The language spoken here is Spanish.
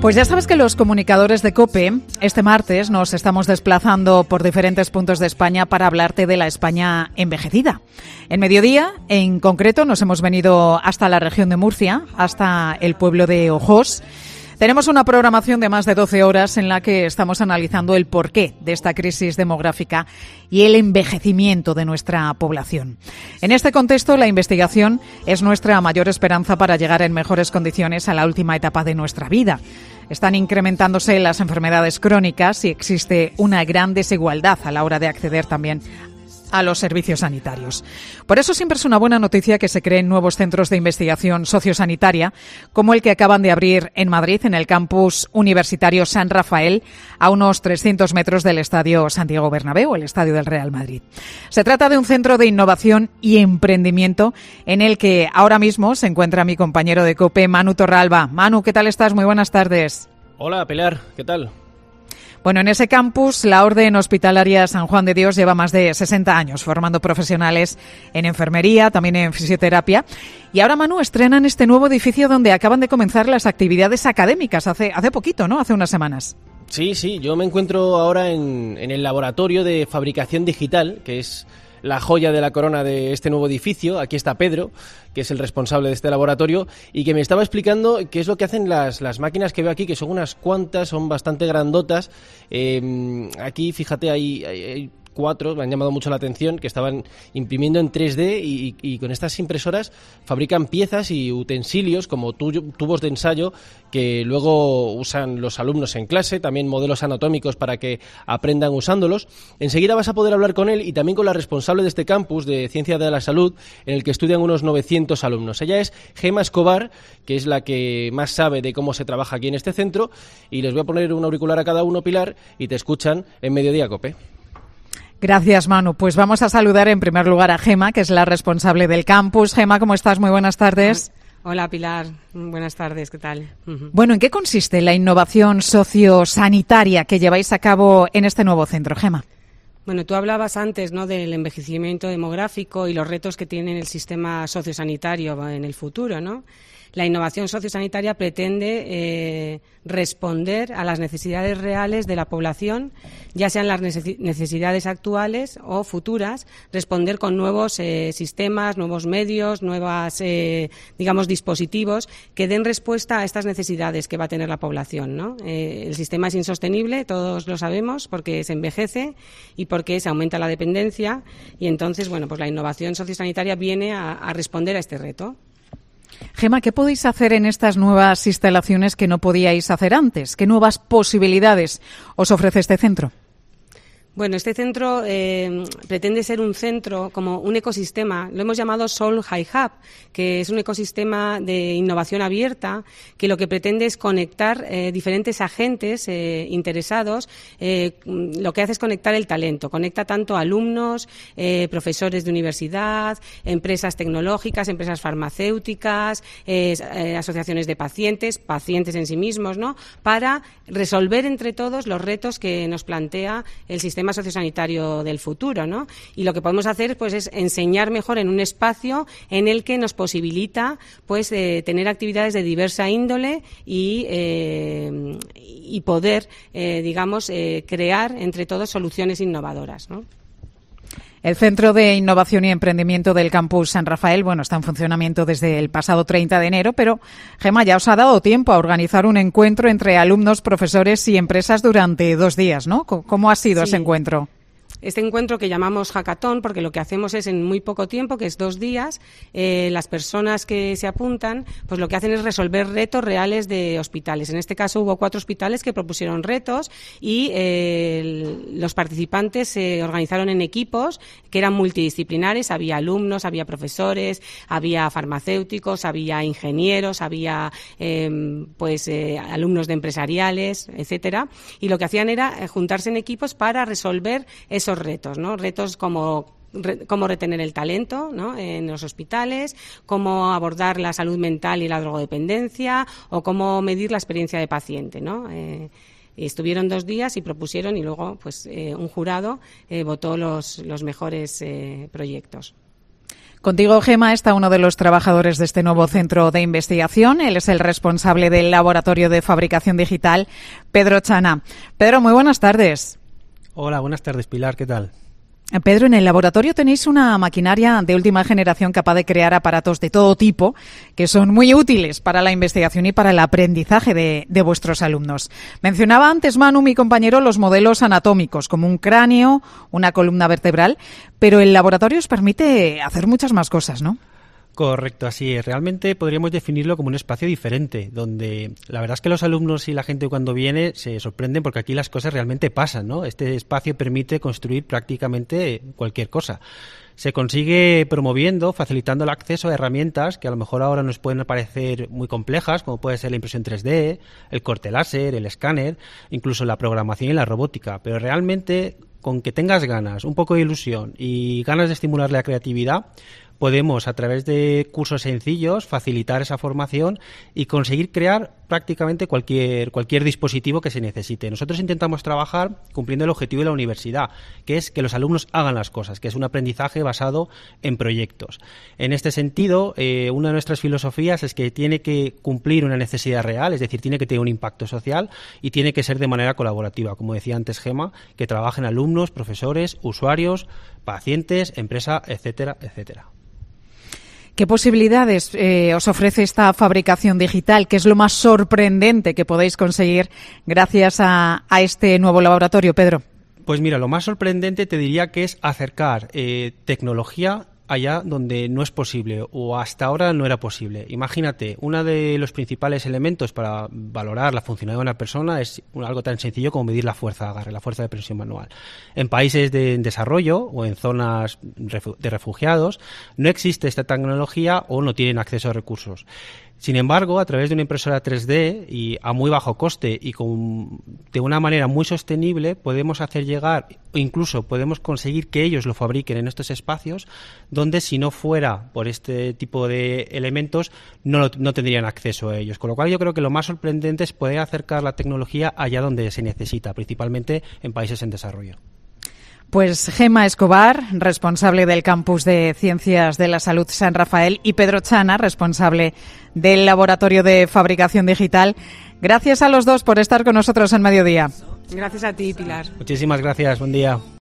Pues ya sabes que los comunicadores de COPE, este martes nos estamos desplazando por diferentes puntos de España para hablarte de la España envejecida. En mediodía, en concreto, nos hemos venido hasta la región de Murcia, hasta el pueblo de Ojos. Tenemos una programación de más de 12 horas en la que estamos analizando el porqué de esta crisis demográfica y el envejecimiento de nuestra población. En este contexto, la investigación es nuestra mayor esperanza para llegar en mejores condiciones a la última etapa de nuestra vida. Están incrementándose las enfermedades crónicas y existe una gran desigualdad a la hora de acceder también a los servicios sanitarios. Por eso siempre es una buena noticia que se creen nuevos centros de investigación sociosanitaria, como el que acaban de abrir en Madrid, en el campus universitario San Rafael, a unos 300 metros del Estadio Santiago Bernabéu, el Estadio del Real Madrid. Se trata de un centro de innovación y emprendimiento en el que ahora mismo se encuentra mi compañero de COPE, Manu Torralba. Manu, ¿qué tal estás? Muy buenas tardes. Hola, Pilar, ¿qué tal? Bueno, en ese campus, la Orden Hospitalaria San Juan de Dios lleva más de 60 años formando profesionales en enfermería, también en fisioterapia. Y ahora, Manu, estrenan este nuevo edificio donde acaban de comenzar las actividades académicas hace, hace poquito, ¿no? Hace unas semanas. Sí, sí, yo me encuentro ahora en, en el laboratorio de fabricación digital, que es la joya de la corona de este nuevo edificio. Aquí está Pedro, que es el responsable de este laboratorio, y que me estaba explicando qué es lo que hacen las, las máquinas que veo aquí, que son unas cuantas, son bastante grandotas. Eh, aquí, fíjate, hay, hay cuatro me han llamado mucho la atención, que estaban imprimiendo en 3D y, con estas impresoras fabrican piezas y utensilios como tubos de ensayo que luego usan los alumnos en clase, también modelos anatómicos para que aprendan usándolos. Enseguida vas a poder hablar con él y también con la responsable de este campus de Ciencia de la Salud, en el que estudian unos 900 alumnos. Ella es Gema Escobar, que es la que más sabe de cómo se trabaja aquí en este centro, y les voy a poner un auricular a cada uno, Pilar, y te escuchan en Mediodía Cope. Gracias, Manu. Pues vamos a saludar en primer lugar a Gema, que es la responsable del campus. Gema, ¿cómo estás? Muy buenas tardes. Hola, Pilar. Buenas tardes. ¿Qué tal? Bueno, ¿en qué consiste la innovación sociosanitaria que lleváis a cabo en este nuevo centro, Gema? Bueno, tú hablabas antes ¿no? del envejecimiento demográfico y los retos que tiene el sistema sociosanitario en el futuro, ¿no? La innovación sociosanitaria pretende eh, responder a las necesidades reales de la población, ya sean las necesidades actuales o futuras, responder con nuevos eh, sistemas, nuevos medios, nuevos, eh, digamos, dispositivos que den respuesta a estas necesidades que va a tener la población. ¿no? el sistema es insostenible, todos lo sabemos, porque se envejece y porque se aumenta la dependencia y entonces, bueno, pues la innovación sociosanitaria viene a responder a este reto. Gema, ¿qué podéis hacer en estas nuevas instalaciones que no podíais hacer antes? ¿Qué nuevas posibilidades os ofrece este centro? Bueno, este centro eh, pretende ser un centro como un ecosistema, lo hemos llamado Soul High Hub, que es un ecosistema de innovación abierta que lo que pretende es conectar eh, diferentes agentes eh, interesados. lo que hace es conectar el talento, conecta tanto alumnos, profesores de universidad, empresas tecnológicas, empresas farmacéuticas, asociaciones de pacientes, pacientes en sí mismos, ¿no? Para resolver entre todos los retos que nos plantea el sistema sistema sociosanitario del futuro, ¿no? Y lo que podemos hacer, pues, es enseñar mejor en un espacio en el que nos posibilita, pues, eh, tener actividades de diversa índole y, eh, y poder, eh, digamos, crear entre todos soluciones innovadoras, ¿no? El Centro de Innovación y Emprendimiento del Campus San Rafael, bueno, está en funcionamiento desde el pasado 30 de enero, pero Gema ya os ha dado tiempo a organizar un encuentro entre alumnos, profesores y empresas durante dos días, ¿no? ¿Cómo ha sido ese encuentro? Este encuentro que llamamos hackathon, porque lo que hacemos es en muy poco tiempo, que es dos días, eh, las personas que se apuntan, pues lo que hacen es resolver retos reales de hospitales. En este caso hubo cuatro hospitales que propusieron retos y eh, los participantes se organizaron en equipos que eran multidisciplinares. Había alumnos, había profesores, había farmacéuticos, había ingenieros, había em, pues eh, alumnos de empresariales, etcétera. Y lo que hacían era juntarse en equipos para resolver esos retos, ¿no? Retos como cómo retener el talento ¿no? en los hospitales, cómo abordar la salud mental y la drogodependencia o cómo medir la experiencia de paciente. ¿no? Eh, estuvieron dos días y propusieron y luego pues eh, un jurado eh, votó los, los mejores proyectos. Contigo, Gema, está uno de los trabajadores de este nuevo centro de investigación. Él es el responsable del laboratorio de fabricación digital, Pedro Chana. Pedro, muy buenas tardes. Hola, buenas tardes, Pilar. ¿Qué tal? Pedro, en el laboratorio tenéis una maquinaria de última generación capaz de crear aparatos de todo tipo que son muy útiles para la investigación y para el aprendizaje de, de, vuestros alumnos. Mencionaba antes Manu, mi compañero, los modelos anatómicos, como un cráneo, una columna vertebral, pero el laboratorio os permite hacer muchas más cosas, ¿no? Correcto, así es. Realmente podríamos definirlo como un espacio diferente, donde la verdad es que los alumnos y la gente cuando viene se sorprenden porque aquí las cosas realmente pasan, ¿no? Este espacio permite construir prácticamente cualquier cosa. Se consigue promoviendo, facilitando el acceso a herramientas que a lo mejor ahora nos pueden parecer muy complejas, como puede ser la impresión 3D, el corte láser, el escáner, incluso la programación y la robótica. Pero realmente, con que tengas ganas, un poco de ilusión y ganas de estimular la creatividad, podemos a través de cursos sencillos facilitar esa formación y conseguir crear prácticamente cualquier, cualquier dispositivo que se necesite. Nosotros intentamos trabajar cumpliendo el objetivo de la universidad, que es que los alumnos hagan las cosas, que es un aprendizaje basado en proyectos. En este sentido, eh, una de nuestras filosofías es que tiene que cumplir una necesidad real, es decir, tiene que tener un impacto social y tiene que ser de manera colaborativa, como decía antes Gema, que trabajen alumnos, profesores, usuarios, pacientes, empresa, etcétera, etcétera. ¿Qué posibilidades eh, os ofrece esta fabricación digital? ¿Qué es lo más sorprendente que podéis conseguir gracias a, este nuevo laboratorio, Pedro? Pues mira, lo más sorprendente te diría que es acercar eh, tecnología allá donde no es posible o hasta ahora no era posible. Imagínate, uno de los principales elementos para valorar la funcionalidad de una persona es algo tan sencillo como medir la fuerza de agarre, la fuerza de presión manual. En países de desarrollo o en zonas de refugiados no existe esta tecnología o no tienen acceso a recursos. Sin embargo, a través de una impresora 3D y a muy bajo coste y con, de una manera muy sostenible, podemos hacer llegar, o incluso podemos conseguir que ellos lo fabriquen en estos espacios, donde si no fuera por este tipo de elementos, no, no tendrían acceso a ellos. Con lo cual, yo creo que lo más sorprendente es poder acercar la tecnología allá donde se necesita, principalmente en países en desarrollo. Pues Gema Escobar, responsable del campus de Ciencias de la Salud San Rafael, y Pedro Chana, responsable del Laboratorio de Fabricación Digital. Gracias a los dos por estar con nosotros en mediodía. Gracias a ti, Pilar. Muchísimas gracias. Buen día.